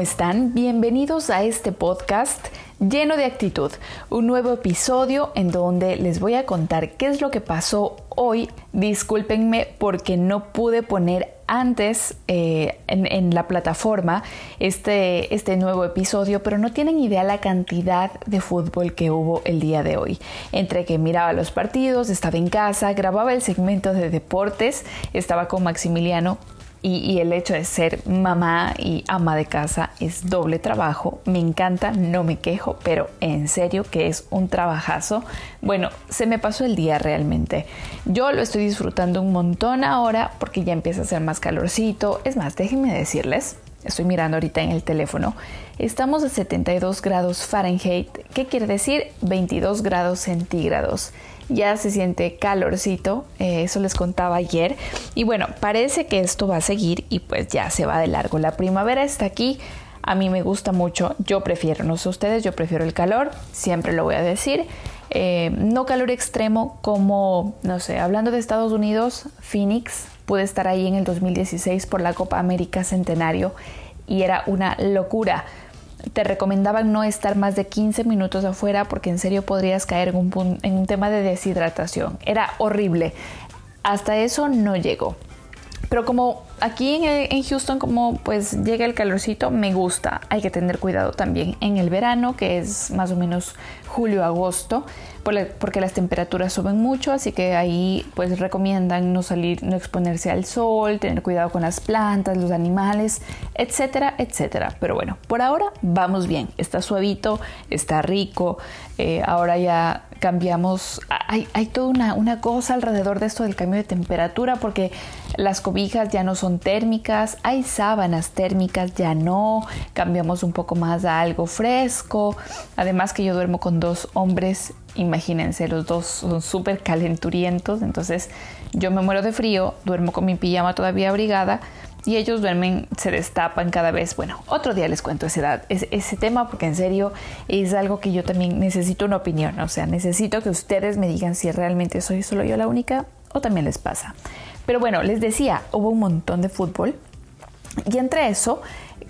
están? Bienvenidos a este podcast lleno de actitud, un nuevo episodio en donde les voy a contar qué es lo que pasó hoy. Discúlpenme porque no pude poner antes eh, en, la plataforma este, este nuevo episodio, pero no tienen idea la cantidad de fútbol que hubo el día de hoy. Entre que miraba los partidos, estaba en casa, grababa el segmento de deportes, estaba con Maximiliano y, el hecho de ser mamá y ama de casa es doble trabajo. Me encanta, no me quejo, pero en serio que es un trabajazo. Bueno, se me pasó el día realmente. Yo lo estoy disfrutando un montón ahora porque ya empieza a ser más calorcito. Es más, déjenme decirles, estoy mirando ahorita en el teléfono, estamos a 72 grados Fahrenheit, ¿qué quiere decir? 22 grados centígrados ya se siente calorcito, eh, eso les contaba ayer. Y bueno, parece que esto va a seguir y pues ya se va de largo. La primavera está aquí, a mí me gusta mucho, yo prefiero, no sé ustedes, yo prefiero el calor, siempre lo voy a decir. Eh, no calor extremo como, no sé, hablando de Estados Unidos, Phoenix, pude estar ahí en el 2016 por la Copa América Centenario y era una locura te recomendaban no estar más de 15 minutos afuera porque en serio podrías caer en un, en un tema de deshidratación. Era horrible. Hasta eso no llegó. Pero como aquí en, Houston, como pues llega el calorcito, me gusta. Hay que tener cuidado también en el verano, que es más o menos julio-agosto, porque las temperaturas suben mucho, así que ahí pues recomiendan no salir, no exponerse al sol, tener cuidado con las plantas, los animales, etcétera, etcétera. Pero bueno, por ahora vamos bien. Está suavito, está rico. Eh, ahora ya cambiamos, hay, toda una, cosa alrededor de esto del cambio de temperatura porque las cobijas ya no son térmicas, hay sábanas térmicas, ya no, cambiamos un poco más a algo fresco, además que yo duermo con dos hombres, imagínense, los dos son súper calenturientos, entonces yo me muero de frío, duermo con mi pijama todavía abrigada, y ellos duermen, se destapan cada vez. Bueno, otro día les cuento ese, ese, tema porque en serio es algo que yo también necesito una opinión. O sea, necesito que ustedes me digan si realmente soy solo yo la única o también les pasa. Pero bueno, les decía, hubo un montón de fútbol y entre eso,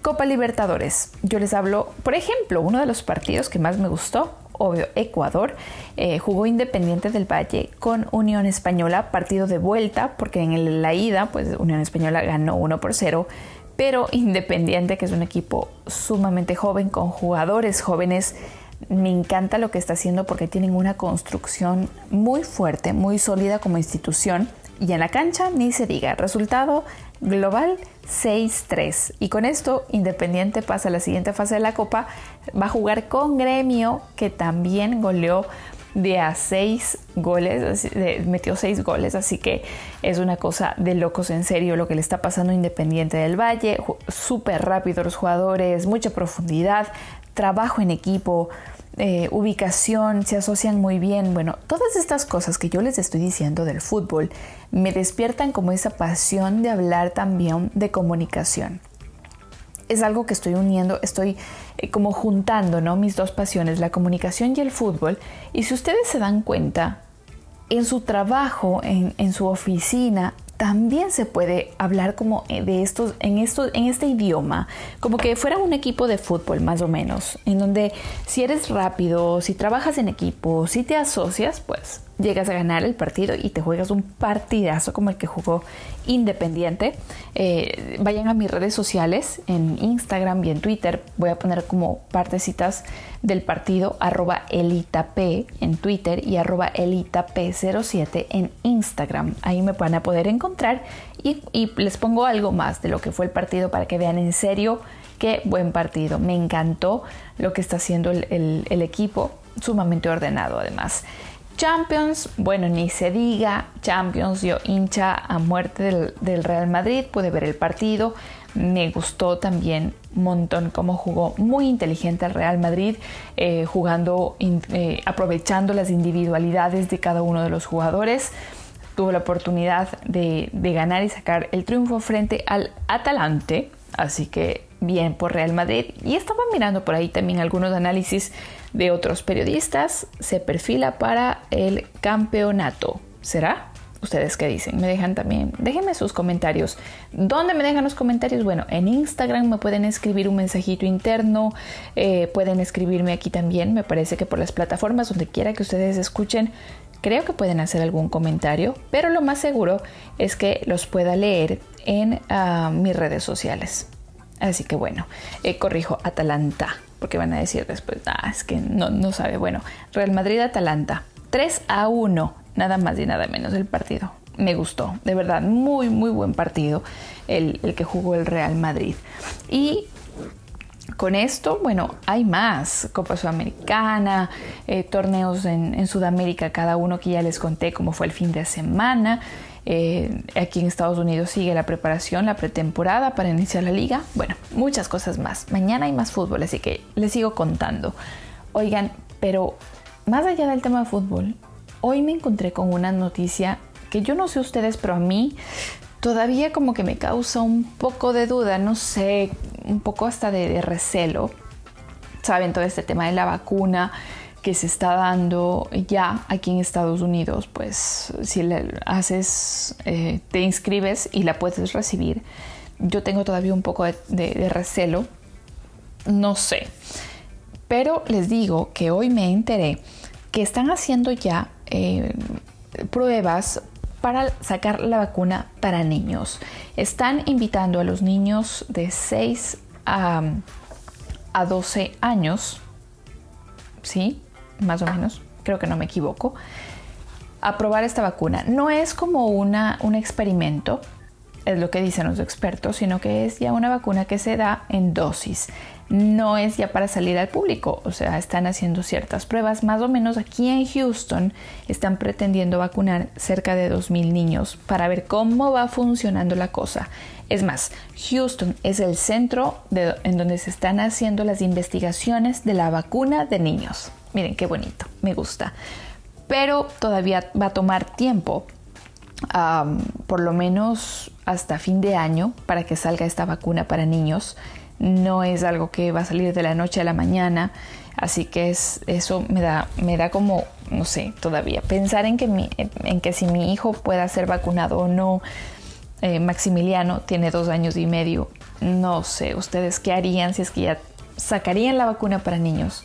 Copa Libertadores. Yo les hablo, por ejemplo, uno de los partidos que más me gustó obvio, Ecuador, eh, jugó Independiente del Valle con Unión Española, partido de vuelta, porque en la ida, pues Unión Española ganó 1 por 0, pero Independiente, que es un equipo sumamente joven, con jugadores jóvenes, me encanta lo que está haciendo porque tienen una construcción muy fuerte, muy sólida como institución. Y en la cancha ni se diga, resultado global 6-3. Y con esto, Independiente pasa a la siguiente fase de la Copa. Va a jugar con Gremio, que también goleó de a 6 goles, metió 6 goles, así que es una cosa de locos en serio lo que le está pasando a Independiente del Valle. Súper rápido los jugadores, mucha profundidad, trabajo en equipo. Eh, ubicación, se asocian muy bien. Bueno, todas estas cosas que yo les estoy diciendo del fútbol me despiertan como esa pasión de hablar también de comunicación. Es algo que estoy uniendo, estoy eh, como juntando ¿no? mis dos pasiones, la comunicación y el fútbol. Y si ustedes se dan cuenta, en su trabajo, en, en su oficina, también se puede hablar como eh, de estos en estos en este idioma como que fuera un equipo de fútbol más o menos en donde si eres rápido si trabajas en equipo si te asocias pues llegas a ganar el partido y te juegas un partidazo como el que jugó Independiente. Eh, vayan a mis redes sociales, en Instagram y en Twitter. Voy a poner como partecitas del partido, arroba elitap en Twitter y arroba elitap07 en Instagram. Ahí me van a poder encontrar y, les pongo algo más de lo que fue el partido para que vean en serio qué buen partido. Me encantó lo que está haciendo el, el equipo, sumamente ordenado además. Champions, bueno, ni se diga, Champions, yo hincha a muerte del, Real Madrid, pude ver el partido, me gustó también un montón cómo jugó muy inteligente el Real Madrid, eh, jugando, eh, aprovechando las individualidades de cada uno de los jugadores. Tuvo la oportunidad de, de ganar y sacar el triunfo frente al Atalante, así que bien por Real Madrid. Y estaba mirando por ahí también algunos análisis de otros periodistas. Se perfila para el campeonato. ¿Será? ¿Ustedes qué dicen? Me dejan también, déjenme sus comentarios. ¿Dónde me dejan los comentarios? Bueno, en Instagram me pueden escribir un mensajito interno, eh, pueden escribirme aquí también, me parece que por las plataformas donde quiera que ustedes escuchen, creo que pueden hacer algún comentario, pero lo más seguro es que los pueda leer en ah, mis redes sociales. Así que bueno, eh, corrijo, Atalanta, porque van a decir después, ah, es que no, no sabe. Bueno, Real Madrid-Atalanta, 3 a 1, nada más y nada menos el partido. Me gustó, de verdad, muy, muy buen partido el, que jugó el Real Madrid. Y con esto, bueno, hay más, Copa Sudamericana, eh, torneos en, en, Sudamérica, cada uno que ya les conté cómo fue el fin de semana. Eh, aquí en Estados Unidos sigue la preparación, la pretemporada para iniciar la liga. Bueno, muchas cosas más. Mañana hay más fútbol, así que les sigo contando. Oigan, pero más allá del tema de fútbol, hoy me encontré con una noticia que yo no sé ustedes, pero a mí todavía como que me causa un poco de duda, no sé, un poco hasta de recelo. Saben, todo este tema de la vacuna que se está dando ya aquí en Estados Unidos, pues si haces, eh, te inscribes y la puedes recibir. Yo tengo todavía un poco de, recelo, no sé. Pero les digo que hoy me enteré que están haciendo ya eh, pruebas para sacar la vacuna para niños. Están invitando a los niños de 6 a, a 12 años, ¿sí? Más o menos, creo que no me equivoco, a probar esta vacuna. No es como una, un experimento, es lo que dicen los expertos, sino que es ya una vacuna que se da en dosis. No es ya para salir al público, o sea, están haciendo ciertas pruebas. Más o menos aquí en Houston están pretendiendo vacunar cerca de 2.000 niños para ver cómo va funcionando la cosa. Es más, Houston es el centro en donde se están haciendo las investigaciones de la vacuna de niños. Miren qué bonito, me gusta. Pero todavía va a tomar tiempo, por lo menos hasta fin de año, para que salga esta vacuna para niños. No es algo que va a salir de la noche a la mañana, así que es, eso me da, como, no sé, todavía pensar en que, mi, en que si mi hijo pueda ser vacunado o no. Eh, Maximiliano tiene dos años y medio. No sé, ustedes qué harían si es que ya sacarían la vacuna para niños.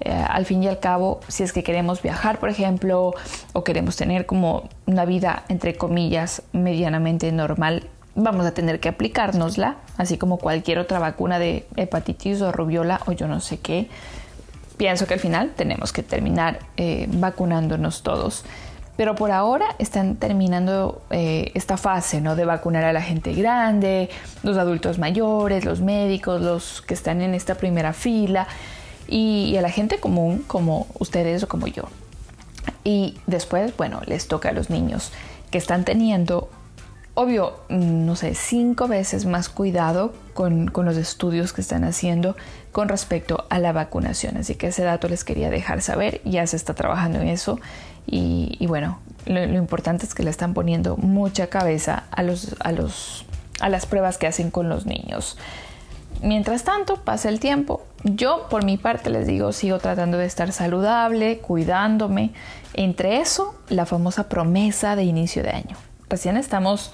Eh, al fin y al cabo, si es que queremos viajar, por ejemplo, o queremos tener como una vida, entre comillas, medianamente normal, vamos a tener que aplicárnosla, así como cualquier otra vacuna de hepatitis o rubiola o yo no sé qué. Pienso que al final tenemos que terminar eh, vacunándonos todos. Pero por ahora están terminando eh, esta fase ¿no? de vacunar a la gente grande, los adultos mayores, los médicos, los que están en esta primera fila y, a la gente común como ustedes o como yo. Y después, bueno, les toca a los niños que están teniendo, obvio, no sé, cinco veces más cuidado con, los estudios que están haciendo con respecto a la vacunación. Así que ese dato les quería dejar saber, ya se está trabajando en eso. Y, bueno, lo, lo, importante es que le están poniendo mucha cabeza a, los, a, los, a las pruebas que hacen con los niños. Mientras tanto, pasa el tiempo. Yo, por mi parte, les digo, sigo tratando de estar saludable, cuidándome. Entre eso, la famosa promesa de inicio de año. Recién estamos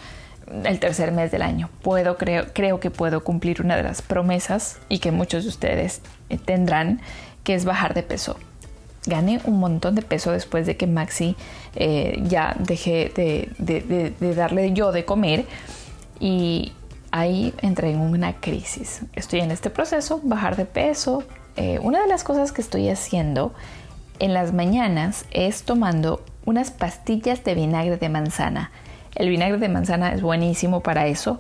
el tercer mes del año. Puedo, creo, creo que puedo cumplir una de las promesas y que muchos de ustedes eh, tendrán, que es bajar de peso. Gané un montón de peso después de que Maxi eh, ya dejé de, de darle yo de comer y, ahí entré en una crisis. Estoy en este proceso, bajar de peso. Eh, una de las cosas que estoy haciendo en las mañanas es tomando unas pastillas de vinagre de manzana. El vinagre de manzana es buenísimo para eso,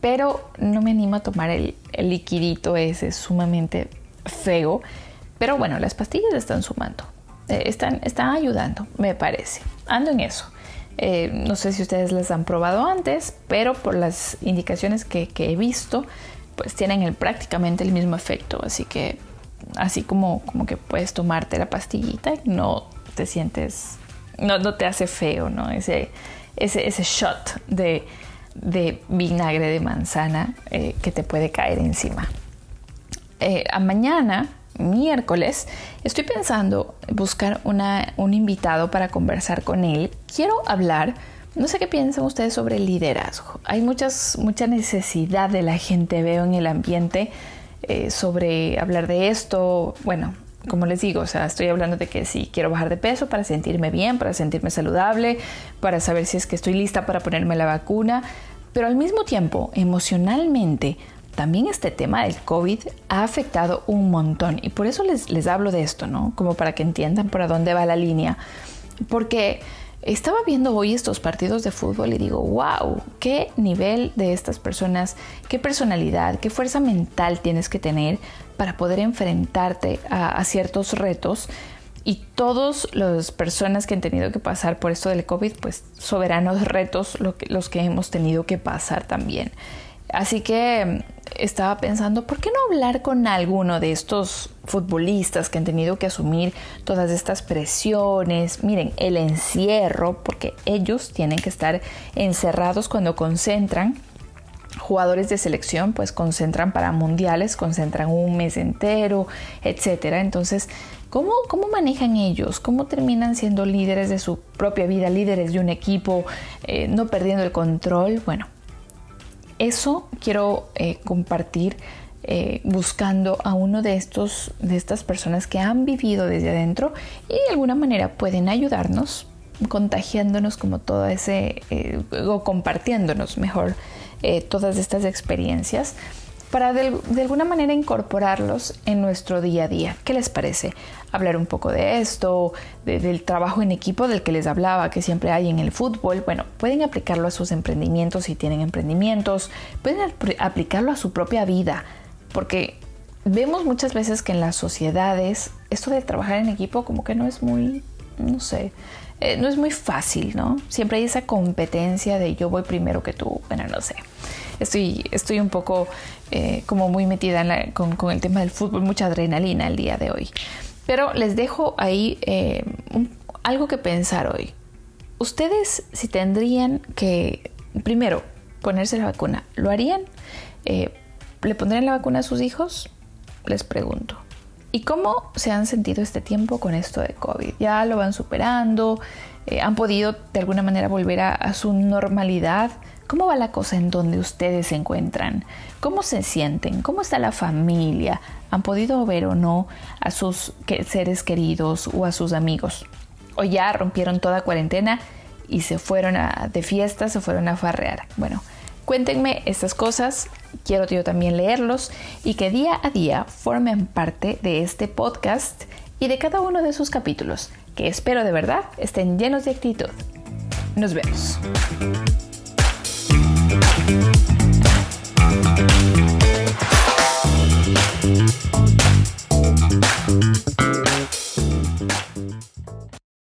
pero no me animo a tomar el, el liquidito ese sumamente feo. Pero bueno, las pastillas están sumando, eh, están, están ayudando, me parece. Ando en eso. Eh, no sé si ustedes las han probado antes, pero por las indicaciones que, he visto, pues tienen prácticamente el mismo efecto. Así que así como, como que puedes tomarte la pastillita no te sientes, no, no te hace feo, ¿no? Ese, ese, ese shot de, vinagre de manzana eh, que te puede caer encima. Eh, a mañana miércoles, estoy pensando buscar un invitado para conversar con él. Quiero hablar No sé qué piensan ustedes sobre el liderazgo. Hay muchas, mucha necesidad de la gente, veo en el ambiente, eh, sobre hablar de esto. Bueno, como les digo, o sea, estoy hablando de que si quiero bajar de peso para sentirme bien, para sentirme saludable, para saber si es que estoy lista para ponerme la vacuna, pero al mismo tiempo, emocionalmente, también este tema del COVID ha afectado un montón y por eso les, les hablo de esto, ¿no? Como para que entiendan por dónde va la línea. Porque estaba viendo hoy estos partidos de fútbol y digo, wow, qué nivel de estas personas, qué personalidad, qué fuerza mental tienes que tener para poder enfrentarte a, ciertos retos. Y todas las personas que han tenido que pasar por esto del COVID, pues soberanos retos los que hemos tenido que pasar también. Así que estaba pensando, ¿por qué no hablar con alguno de estos futbolistas que han tenido que asumir todas estas presiones? Miren, el encierro, porque ellos tienen que estar encerrados cuando concentran. Jugadores de selección pues concentran para mundiales, concentran un mes entero, etcétera. Entonces, ¿Cómo, ¿Cómo, manejan ellos? ¿Cómo terminan siendo líderes de su propia vida, líderes de un equipo, eh, no perdiendo el control? Bueno, eso quiero eh, compartir eh, buscando a uno de estos de estas personas que han vivido desde adentro y de alguna manera pueden ayudarnos contagiándonos como todo ese eh, o compartiéndonos mejor todas estas experiencias para de, alguna manera incorporarlos en nuestro día a día. ¿Qué les parece? Hablar un poco de esto, del trabajo en equipo del que les hablaba, que siempre hay en el fútbol. Bueno, pueden aplicarlo a sus emprendimientos si tienen emprendimientos, pueden aplicarlo a su propia vida, porque vemos muchas veces que en las sociedades esto de trabajar en equipo como que no es muy, no sé, eh, no es muy fácil, ¿no? Siempre hay esa competencia de yo voy primero que tú, bueno, no sé estoy, estoy un poco eh, como muy metida con, el tema del fútbol, mucha adrenalina el día de hoy. Pero les dejo ahí eh, algo que pensar hoy. Ustedes si tendrían que, primero, ponerse la vacuna, ¿lo harían? Eh, ¿Le pondrían la vacuna a sus hijos? Les pregunto. ¿Y cómo se han sentido este tiempo con esto de COVID? ¿Ya lo van superando? ¿Han podido de alguna manera volver a su normalidad? ¿Cómo va la cosa en donde ustedes se encuentran? ¿Cómo se sienten? ¿Cómo está la familia? ¿Han podido ver o no a sus seres queridos o a sus amigos? ¿O ya rompieron toda cuarentena y se fueron a, de fiesta, se fueron a farrear? Bueno, cuéntenme estas cosas, quiero yo también leerlos y que día a día formen parte de este podcast y de cada uno de sus capítulos, que espero de verdad estén llenos de actitud. Nos vemos.